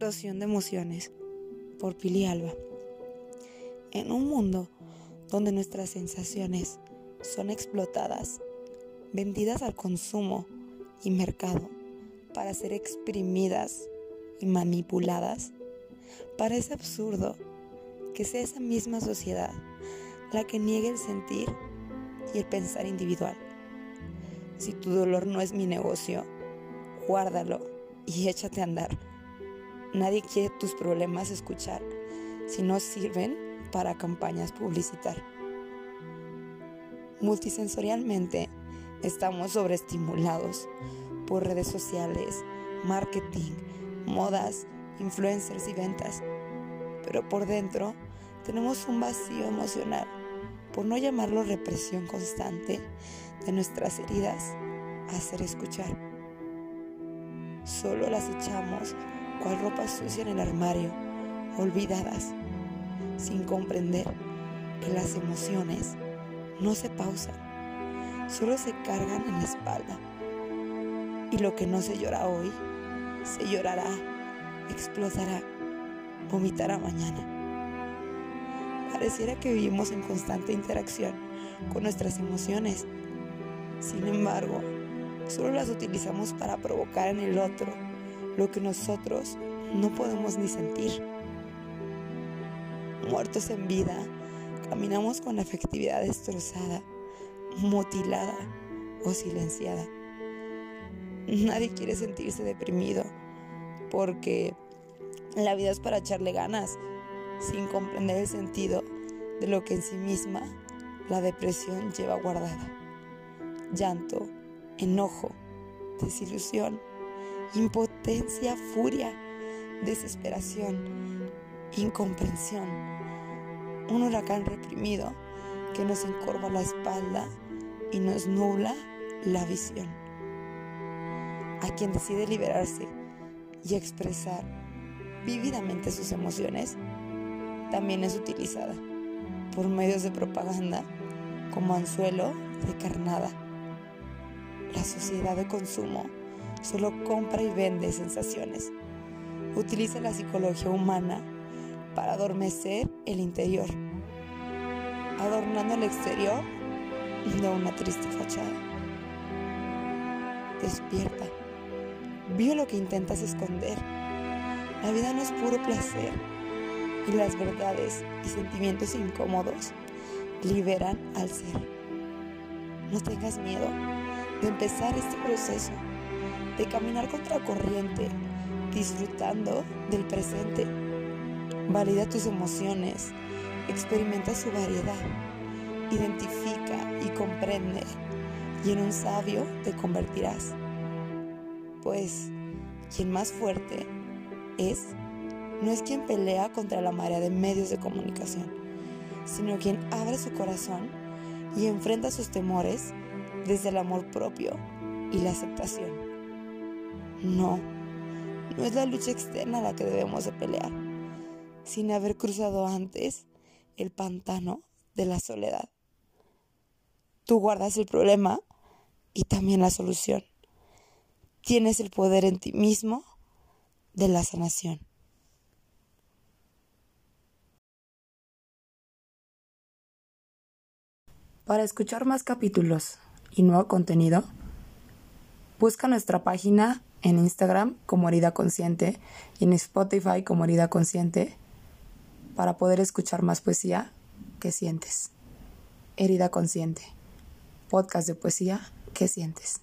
Explosión de emociones por Pili Alba. En un mundo donde nuestras sensaciones son explotadas, vendidas al consumo y mercado para ser exprimidas y manipuladas, parece absurdo que sea esa misma sociedad la que niegue el sentir y el pensar individual. Si tu dolor no es mi negocio, guárdalo y échate a andar. Nadie quiere tus problemas escuchar si no sirven para campañas publicitar. Multisensorialmente estamos sobreestimulados por redes sociales, marketing, modas, influencers y ventas. Pero por dentro tenemos un vacío emocional, por no llamarlo represión constante de nuestras heridas hacer escuchar. Solo las echamos cual ropa sucia en el armario, olvidadas, sin comprender que las emociones no se pausan, solo se cargan en la espalda. Y lo que no se llora hoy, se llorará, explotará, vomitará mañana. Pareciera que vivimos en constante interacción con nuestras emociones. Sin embargo, solo las utilizamos para provocar en el otro lo que nosotros no podemos ni sentir. Muertos en vida, caminamos con la afectividad destrozada, mutilada o silenciada. Nadie quiere sentirse deprimido porque la vida es para echarle ganas sin comprender el sentido de lo que en sí misma la depresión lleva guardada. Llanto, enojo, desilusión, impotencia, furia, desesperación, incomprensión. Un huracán reprimido que nos encorva la espalda y nos nubla la visión. A quien decide liberarse y expresar vívidamente sus emociones, también es utilizada por medios de propaganda como anzuelo de carnada. La sociedad de consumo solo compra y vende sensaciones. Utiliza la psicología humana para adormecer el interior, adornando el exterior de una triste fachada. Despierta. Vio lo que intentas esconder. La vida no es puro placer y las verdades y sentimientos incómodos liberan al ser. No tengas miedo de empezar este proceso de caminar contra corriente, disfrutando del presente. Valida tus emociones, experimenta su variedad, identifica y comprende, y en un sabio te convertirás. Pues quien más fuerte es, no es quien pelea contra la marea de medios de comunicación, sino quien abre su corazón y enfrenta sus temores desde el amor propio y la aceptación. No, no es la lucha externa la que debemos de pelear, sin haber cruzado antes el pantano de la soledad. Tú guardas el problema y también la solución. Tienes el poder en ti mismo de la sanación. Para escuchar más capítulos y nuevo contenido, busca nuestra página en Instagram como Herida Consciente y en Spotify como Herida Consciente para poder escuchar más poesía que sientes. Herida Consciente, podcast de poesía que sientes.